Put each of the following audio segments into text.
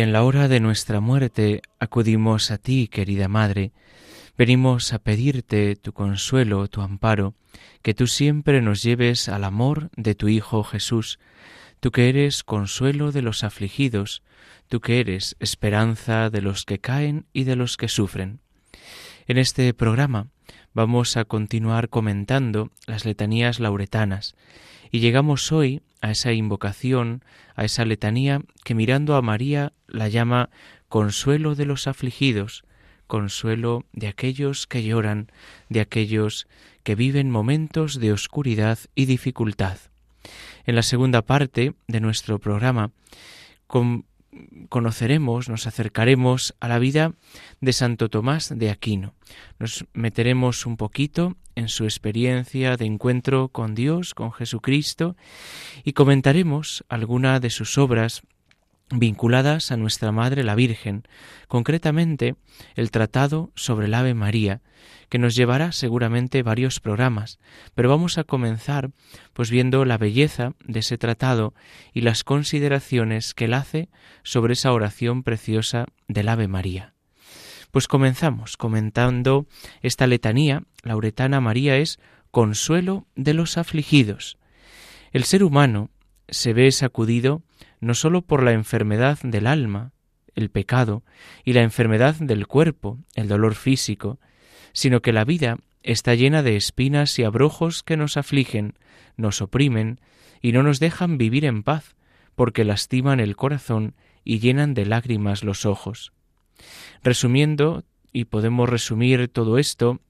Y en la hora de nuestra muerte acudimos a ti, querida Madre. Venimos a pedirte tu consuelo, tu amparo, que tú siempre nos lleves al amor de tu Hijo Jesús, tú que eres consuelo de los afligidos, tú que eres esperanza de los que caen y de los que sufren. En este programa vamos a continuar comentando las letanías lauretanas y llegamos hoy a esa invocación, a esa letanía que mirando a María la llama consuelo de los afligidos, consuelo de aquellos que lloran, de aquellos que viven momentos de oscuridad y dificultad. En la segunda parte de nuestro programa conoceremos, nos acercaremos a la vida de Santo Tomás de Aquino. Nos meteremos un poquito en su experiencia de encuentro con Dios, con Jesucristo, y comentaremos alguna de sus obras vinculadas a nuestra Madre la Virgen, concretamente el Tratado sobre el Ave María, que nos llevará seguramente varios programas, pero vamos a comenzar pues viendo la belleza de ese tratado y las consideraciones que él hace sobre esa oración preciosa del Ave María. Pues comenzamos comentando esta letanía, lauretana María es consuelo de los afligidos. El ser humano se ve sacudido no sólo por la enfermedad del alma, el pecado, y la enfermedad del cuerpo, el dolor físico, sino que la vida está llena de espinas y abrojos que nos afligen, nos oprimen y no nos dejan vivir en paz, porque lastiman el corazón y llenan de lágrimas los ojos. Resumiendo, y podemos resumir todo esto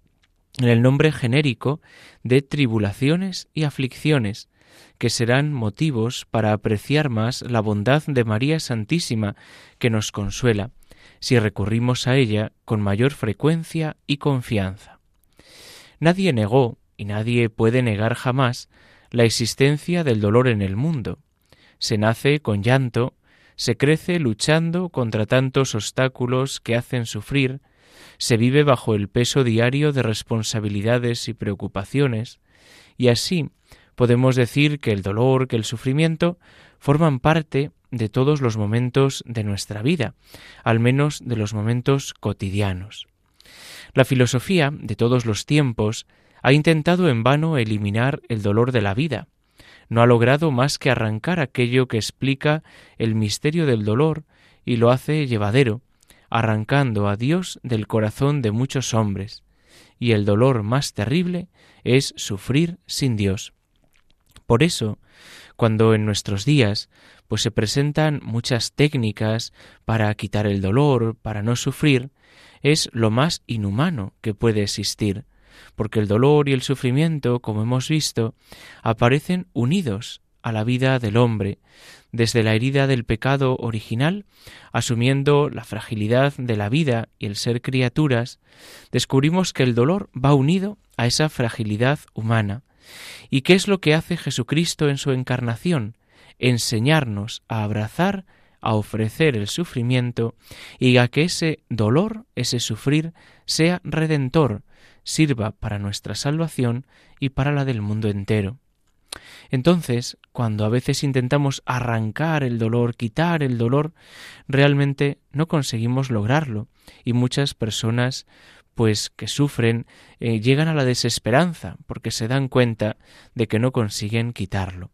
en el nombre genérico de tribulaciones y aflicciones, que serán motivos para apreciar más la bondad de María Santísima, que nos consuela, si recurrimos a ella con mayor frecuencia y confianza. Nadie negó, y nadie puede negar jamás, la existencia del dolor en el mundo. Se nace con llanto, se crece luchando contra tantos obstáculos que hacen sufrir, se vive bajo el peso diario de responsabilidades y preocupaciones, y así podemos decir que el dolor, que el sufrimiento forman parte de todos los momentos de nuestra vida, al menos de los momentos cotidianos. La filosofía de todos los tiempos ha intentado en vano eliminar el dolor de la vida. No ha logrado más que arrancar aquello que explica el misterio del dolor y lo hace llevadero, arrancando a Dios del corazón de muchos hombres. Y el dolor más terrible es sufrir sin Dios. Por eso, cuando en nuestros días pues se presentan muchas técnicas para quitar el dolor, para no sufrir, es lo más inhumano que puede existir, porque el dolor y el sufrimiento, como hemos visto, aparecen unidos a la vida del hombre, desde la herida del pecado original, asumiendo la fragilidad de la vida y el ser criaturas, descubrimos que el dolor va unido a esa fragilidad humana. ¿Y qué es lo que hace Jesucristo en su encarnación? enseñarnos a abrazar, a ofrecer el sufrimiento y a que ese dolor, ese sufrir, sea redentor, sirva para nuestra salvación y para la del mundo entero. Entonces, cuando a veces intentamos arrancar el dolor, quitar el dolor, realmente no conseguimos lograrlo y muchas personas pues que sufren eh, llegan a la desesperanza porque se dan cuenta de que no consiguen quitarlo.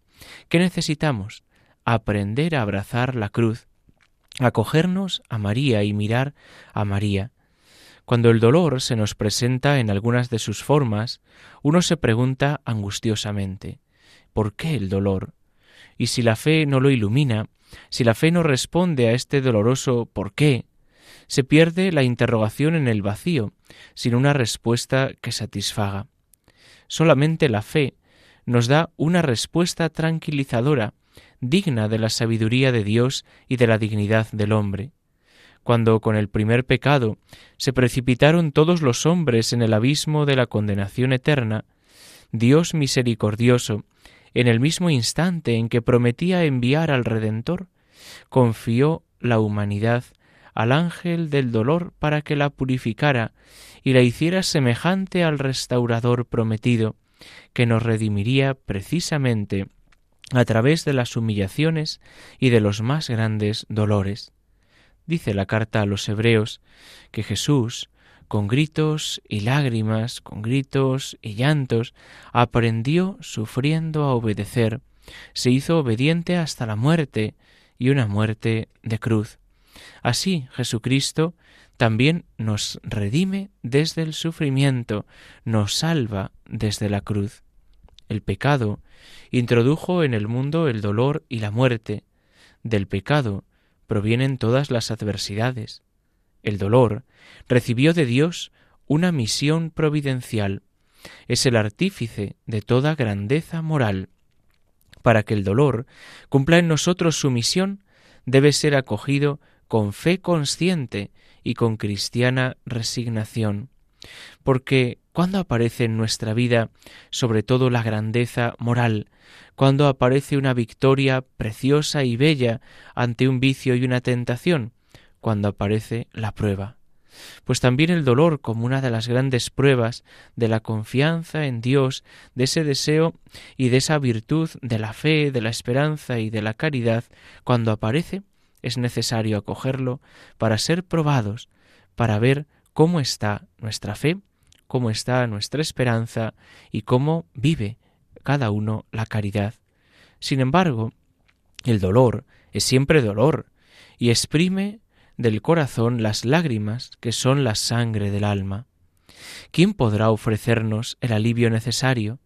¿Qué necesitamos? Aprender a abrazar la cruz, acogernos a María y mirar a María. Cuando el dolor se nos presenta en algunas de sus formas, uno se pregunta angustiosamente ¿por qué el dolor? Y si la fe no lo ilumina, si la fe no responde a este doloroso ¿por qué?, se pierde la interrogación en el vacío, sin una respuesta que satisfaga. Solamente la fe nos da una respuesta tranquilizadora, digna de la sabiduría de Dios y de la dignidad del hombre. Cuando con el primer pecado se precipitaron todos los hombres en el abismo de la condenación eterna, Dios misericordioso, en el mismo instante en que prometía enviar al Redentor, confió la humanidad al ángel del dolor para que la purificara y la hiciera semejante al restaurador prometido, que nos redimiría precisamente a través de las humillaciones y de los más grandes dolores. Dice la carta a los hebreos que Jesús, con gritos y lágrimas, con gritos y llantos, aprendió sufriendo a obedecer, se hizo obediente hasta la muerte y una muerte de cruz. Así Jesucristo también nos redime desde el sufrimiento, nos salva desde la cruz. El pecado introdujo en el mundo el dolor y la muerte. Del pecado provienen todas las adversidades. El dolor recibió de Dios una misión providencial. Es el artífice de toda grandeza moral. Para que el dolor cumpla en nosotros su misión, debe ser acogido con fe consciente y con cristiana resignación. Porque cuando aparece en nuestra vida sobre todo la grandeza moral, cuando aparece una victoria preciosa y bella ante un vicio y una tentación, cuando aparece la prueba. Pues también el dolor como una de las grandes pruebas de la confianza en Dios, de ese deseo y de esa virtud de la fe, de la esperanza y de la caridad, cuando aparece, es necesario acogerlo para ser probados, para ver cómo está nuestra fe, cómo está nuestra esperanza y cómo vive cada uno la caridad. Sin embargo, el dolor es siempre dolor y exprime del corazón las lágrimas que son la sangre del alma. ¿Quién podrá ofrecernos el alivio necesario?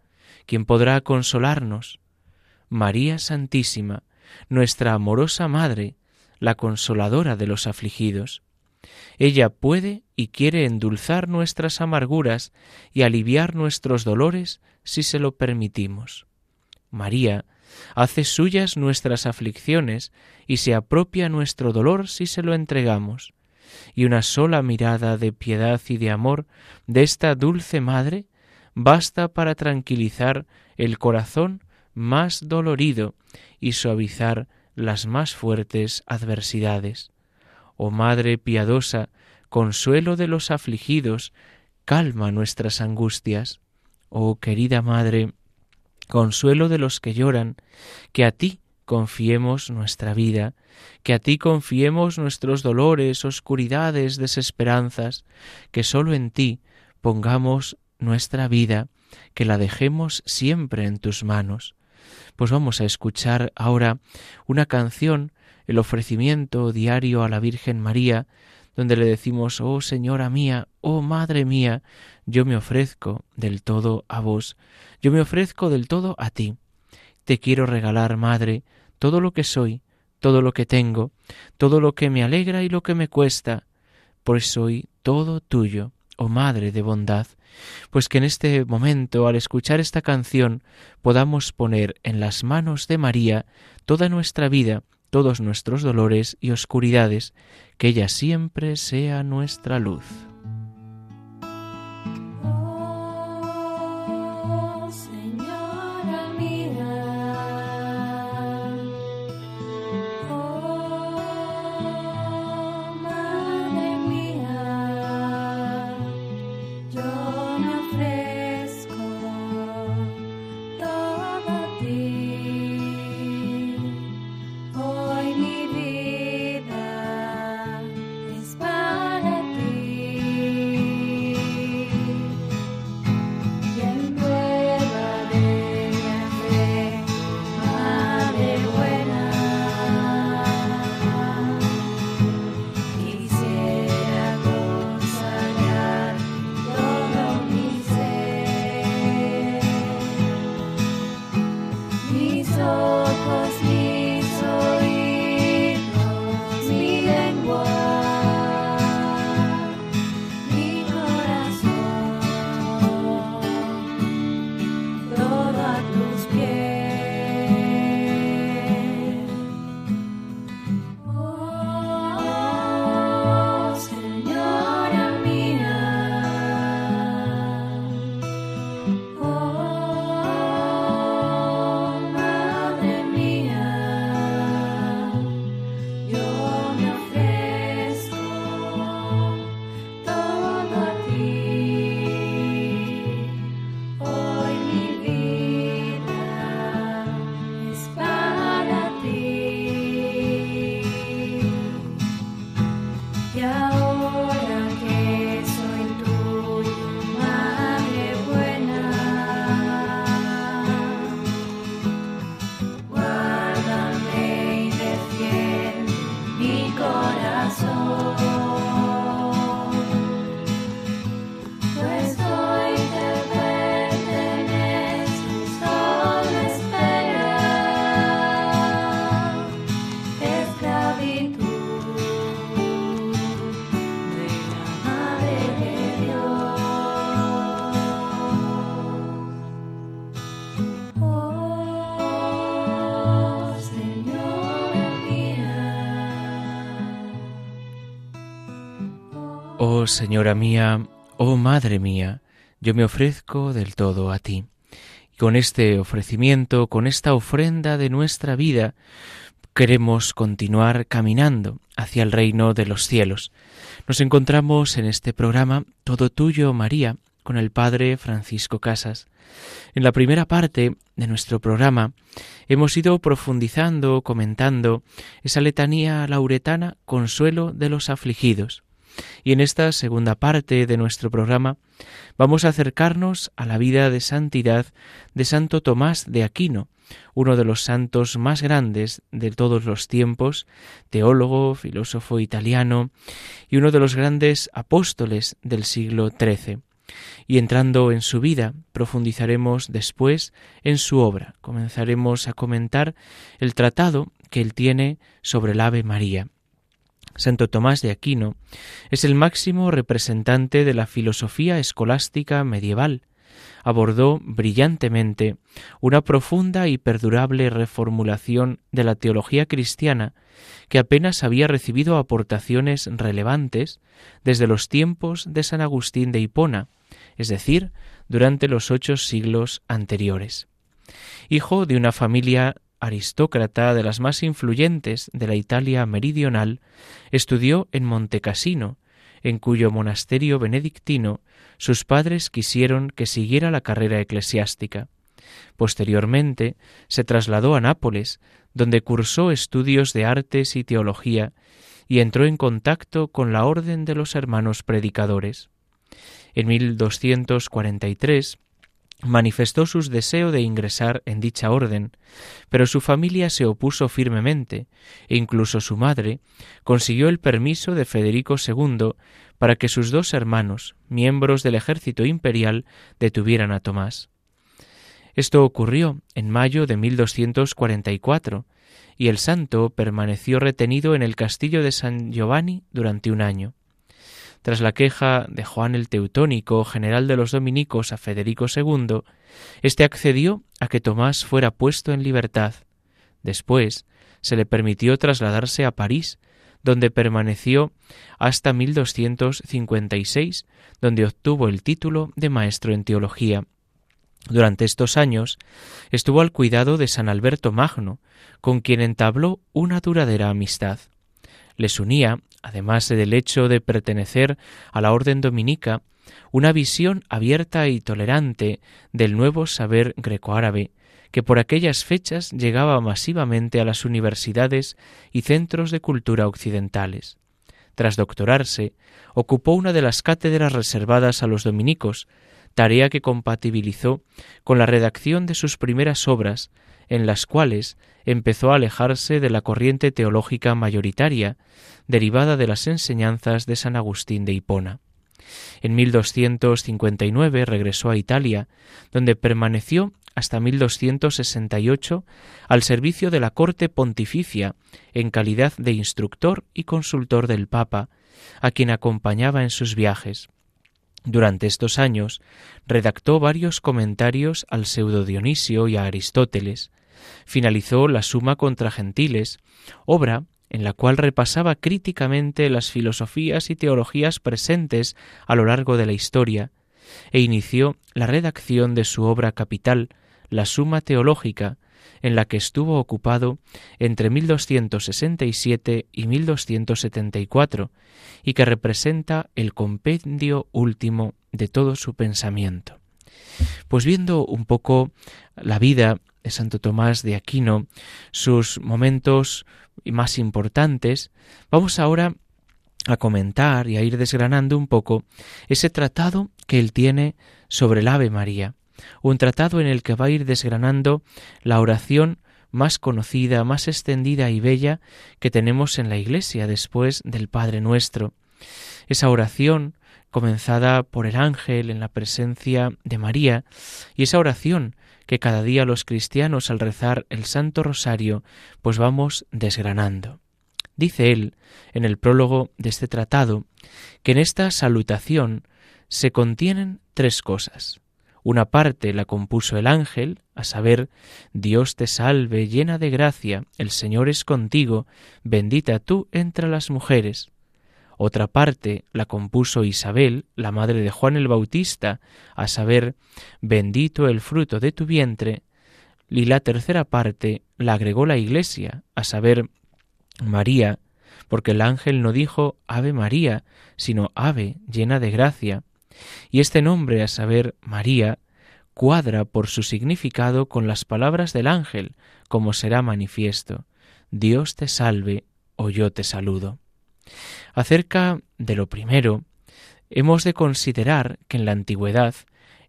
¿Quién podrá consolarnos? María Santísima, nuestra amorosa Madre, la consoladora de los afligidos. Ella puede y quiere endulzar nuestras amarguras y aliviar nuestros dolores si se lo permitimos. María hace suyas nuestras aflicciones y se apropia nuestro dolor si se lo entregamos. Y una sola mirada de piedad y de amor de esta dulce Madre basta para tranquilizar el corazón más dolorido y suavizar las más fuertes adversidades. Oh Madre piadosa, consuelo de los afligidos, calma nuestras angustias. Oh querida Madre, consuelo de los que lloran, que a ti confiemos nuestra vida, que a ti confiemos nuestros dolores, oscuridades, desesperanzas, que sólo en ti pongamos nuestra vida, que la dejemos siempre en tus manos. Pues vamos a escuchar ahora una canción, el ofrecimiento diario a la Virgen María, donde le decimos, oh Señora mía, oh Madre mía, yo me ofrezco del todo a vos, yo me ofrezco del todo a ti. Te quiero regalar, Madre, todo lo que soy, todo lo que tengo, todo lo que me alegra y lo que me cuesta, pues soy todo tuyo, oh Madre de bondad pues que en este momento, al escuchar esta canción, podamos poner en las manos de María toda nuestra vida, todos nuestros dolores y oscuridades, que ella siempre sea nuestra luz. Oh Señora mía, oh Madre mía, yo me ofrezco del todo a ti. Y con este ofrecimiento, con esta ofrenda de nuestra vida, queremos continuar caminando hacia el reino de los cielos. Nos encontramos en este programa Todo Tuyo, María, con el Padre Francisco Casas. En la primera parte de nuestro programa hemos ido profundizando, comentando esa letanía lauretana, consuelo de los afligidos. Y en esta segunda parte de nuestro programa vamos a acercarnos a la vida de santidad de Santo Tomás de Aquino, uno de los santos más grandes de todos los tiempos, teólogo, filósofo italiano y uno de los grandes apóstoles del siglo XIII. Y entrando en su vida, profundizaremos después en su obra. Comenzaremos a comentar el tratado que él tiene sobre el Ave María. Santo Tomás de Aquino es el máximo representante de la filosofía escolástica medieval. Abordó brillantemente una profunda y perdurable reformulación de la teología cristiana que apenas había recibido aportaciones relevantes desde los tiempos de San Agustín de Hipona, es decir, durante los ocho siglos anteriores. Hijo de una familia aristócrata de las más influyentes de la Italia meridional, estudió en Montecassino, en cuyo monasterio benedictino sus padres quisieron que siguiera la carrera eclesiástica. Posteriormente se trasladó a Nápoles, donde cursó estudios de artes y teología y entró en contacto con la Orden de los Hermanos Predicadores. En 1243 manifestó su deseo de ingresar en dicha orden, pero su familia se opuso firmemente, e incluso su madre consiguió el permiso de Federico II para que sus dos hermanos, miembros del ejército imperial, detuvieran a Tomás. Esto ocurrió en mayo de 1244, y el santo permaneció retenido en el castillo de San Giovanni durante un año. Tras la queja de Juan el Teutónico, general de los dominicos, a Federico II, éste accedió a que Tomás fuera puesto en libertad. Después se le permitió trasladarse a París, donde permaneció hasta 1256, donde obtuvo el título de maestro en teología. Durante estos años estuvo al cuidado de San Alberto Magno, con quien entabló una duradera amistad. Les unía además del hecho de pertenecer a la orden dominica, una visión abierta y tolerante del nuevo saber grecoárabe, que por aquellas fechas llegaba masivamente a las universidades y centros de cultura occidentales. Tras doctorarse, ocupó una de las cátedras reservadas a los dominicos, tarea que compatibilizó con la redacción de sus primeras obras, en las cuales empezó a alejarse de la corriente teológica mayoritaria, derivada de las enseñanzas de San Agustín de Hipona. En 1259 regresó a Italia, donde permaneció hasta 1268 al servicio de la corte pontificia en calidad de instructor y consultor del Papa, a quien acompañaba en sus viajes. Durante estos años redactó varios comentarios al pseudo Dionisio y a Aristóteles. Finalizó la Suma contra Gentiles, obra en la cual repasaba críticamente las filosofías y teologías presentes a lo largo de la historia, e inició la redacción de su obra capital, la Suma Teológica, en la que estuvo ocupado entre 1267 y 1274, y que representa el compendio último de todo su pensamiento. Pues viendo un poco la vida de Santo Tomás de Aquino, sus momentos más importantes, vamos ahora a comentar y a ir desgranando un poco ese tratado que él tiene sobre el Ave María, un tratado en el que va a ir desgranando la oración más conocida, más extendida y bella que tenemos en la Iglesia después del Padre nuestro. Esa oración comenzada por el ángel en la presencia de María y esa oración que cada día los cristianos al rezar el Santo Rosario pues vamos desgranando. Dice él, en el prólogo de este tratado, que en esta salutación se contienen tres cosas. Una parte la compuso el ángel, a saber, Dios te salve, llena de gracia, el Señor es contigo, bendita tú entre las mujeres. Otra parte la compuso Isabel, la madre de Juan el Bautista, a saber, bendito el fruto de tu vientre. Y la tercera parte la agregó la Iglesia, a saber, María, porque el ángel no dijo Ave María, sino Ave llena de gracia. Y este nombre, a saber, María, cuadra por su significado con las palabras del ángel, como será manifiesto. Dios te salve, o yo te saludo. Acerca de lo primero, hemos de considerar que en la antigüedad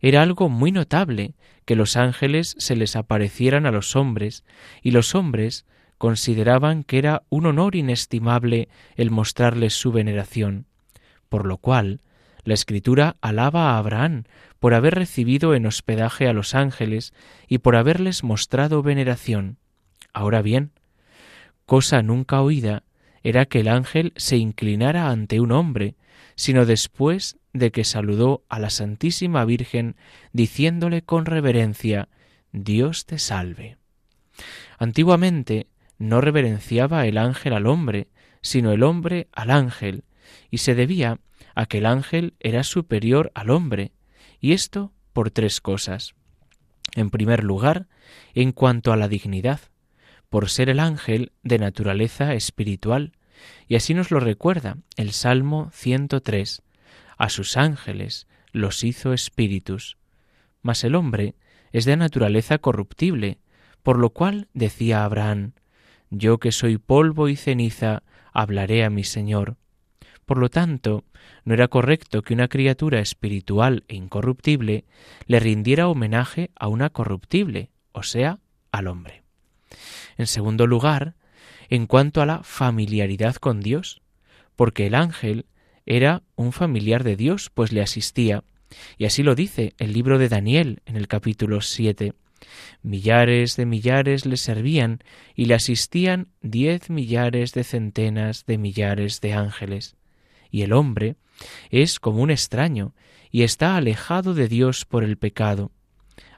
era algo muy notable que los ángeles se les aparecieran a los hombres y los hombres consideraban que era un honor inestimable el mostrarles su veneración, por lo cual la Escritura alaba a Abraham por haber recibido en hospedaje a los ángeles y por haberles mostrado veneración. Ahora bien, cosa nunca oída era que el ángel se inclinara ante un hombre, sino después de que saludó a la Santísima Virgen diciéndole con reverencia Dios te salve. Antiguamente no reverenciaba el ángel al hombre, sino el hombre al ángel, y se debía a que el ángel era superior al hombre, y esto por tres cosas. En primer lugar, en cuanto a la dignidad, por ser el ángel de naturaleza espiritual, y así nos lo recuerda el Salmo 103, a sus ángeles los hizo espíritus, mas el hombre es de naturaleza corruptible, por lo cual decía Abraham, yo que soy polvo y ceniza, hablaré a mi Señor. Por lo tanto, no era correcto que una criatura espiritual e incorruptible le rindiera homenaje a una corruptible, o sea, al hombre. En segundo lugar, en cuanto a la familiaridad con Dios, porque el ángel era un familiar de Dios, pues le asistía, y así lo dice el libro de Daniel en el capítulo 7. Millares de millares le servían y le asistían diez millares de centenas de millares de ángeles. Y el hombre es como un extraño y está alejado de Dios por el pecado.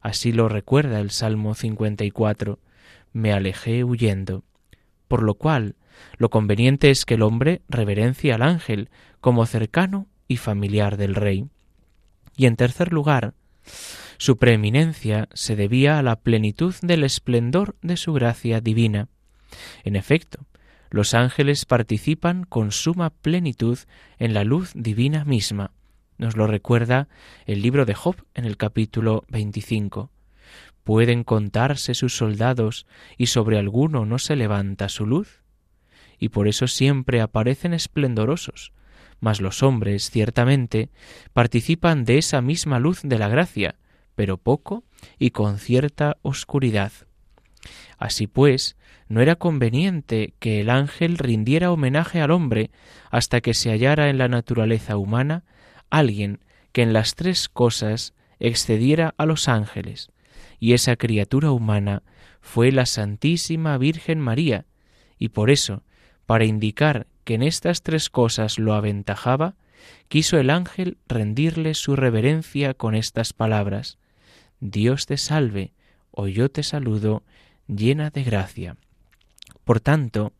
Así lo recuerda el Salmo 54. Me alejé huyendo. Por lo cual, lo conveniente es que el hombre reverencie al ángel como cercano y familiar del rey. Y en tercer lugar, su preeminencia se debía a la plenitud del esplendor de su gracia divina. En efecto, los ángeles participan con suma plenitud en la luz divina misma. Nos lo recuerda el libro de Job en el capítulo 25. ¿Pueden contarse sus soldados y sobre alguno no se levanta su luz? Y por eso siempre aparecen esplendorosos, mas los hombres, ciertamente, participan de esa misma luz de la gracia, pero poco y con cierta oscuridad. Así pues, no era conveniente que el ángel rindiera homenaje al hombre hasta que se hallara en la naturaleza humana alguien que en las tres cosas excediera a los ángeles, y esa criatura humana fue la Santísima Virgen María, y por eso, para indicar que en estas tres cosas lo aventajaba, quiso el ángel rendirle su reverencia con estas palabras Dios te salve, o yo te saludo, llena de gracia. Por tanto,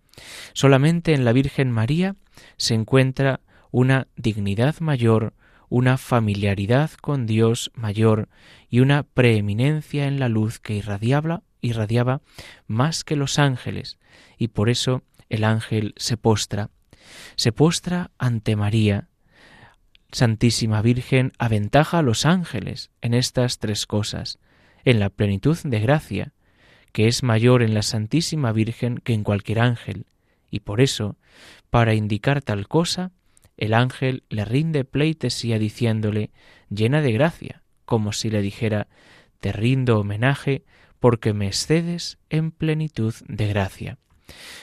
solamente en la Virgen María se encuentra una dignidad mayor, una familiaridad con Dios mayor y una preeminencia en la luz que irradiaba, irradiaba más que los ángeles, y por eso el ángel se postra. Se postra ante María, Santísima Virgen aventaja a los ángeles en estas tres cosas, en la plenitud de gracia, que es mayor en la Santísima Virgen que en cualquier ángel, y por eso, para indicar tal cosa, el ángel le rinde pleitesía diciéndole llena de gracia, como si le dijera te rindo homenaje porque me excedes en plenitud de gracia.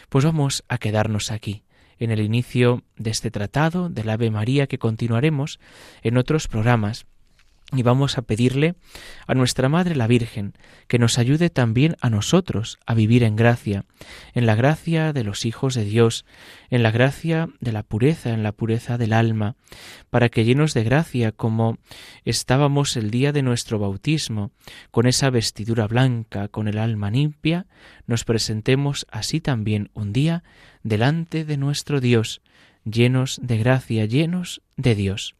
Pues vamos a quedarnos aquí, en el inicio de este tratado del Ave María que continuaremos en otros programas. Y vamos a pedirle a nuestra Madre la Virgen que nos ayude también a nosotros a vivir en gracia, en la gracia de los hijos de Dios, en la gracia de la pureza, en la pureza del alma, para que llenos de gracia como estábamos el día de nuestro bautismo, con esa vestidura blanca, con el alma limpia, nos presentemos así también un día delante de nuestro Dios, llenos de gracia, llenos de Dios.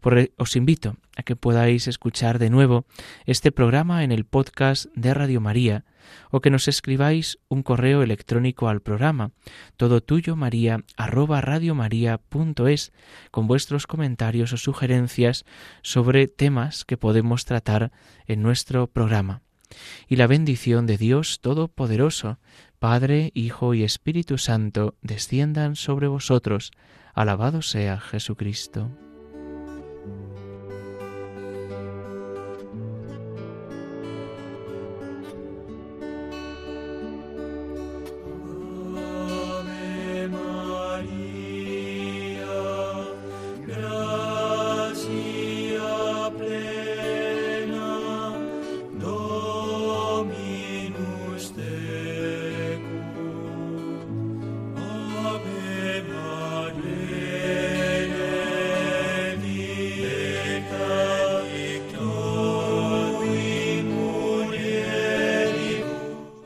Por, os invito a que podáis escuchar de nuevo este programa en el podcast de Radio María o que nos escribáis un correo electrónico al programa todo tuyo maría arroba radiomaria.es con vuestros comentarios o sugerencias sobre temas que podemos tratar en nuestro programa. Y la bendición de Dios Todopoderoso, Padre, Hijo y Espíritu Santo, desciendan sobre vosotros. Alabado sea Jesucristo.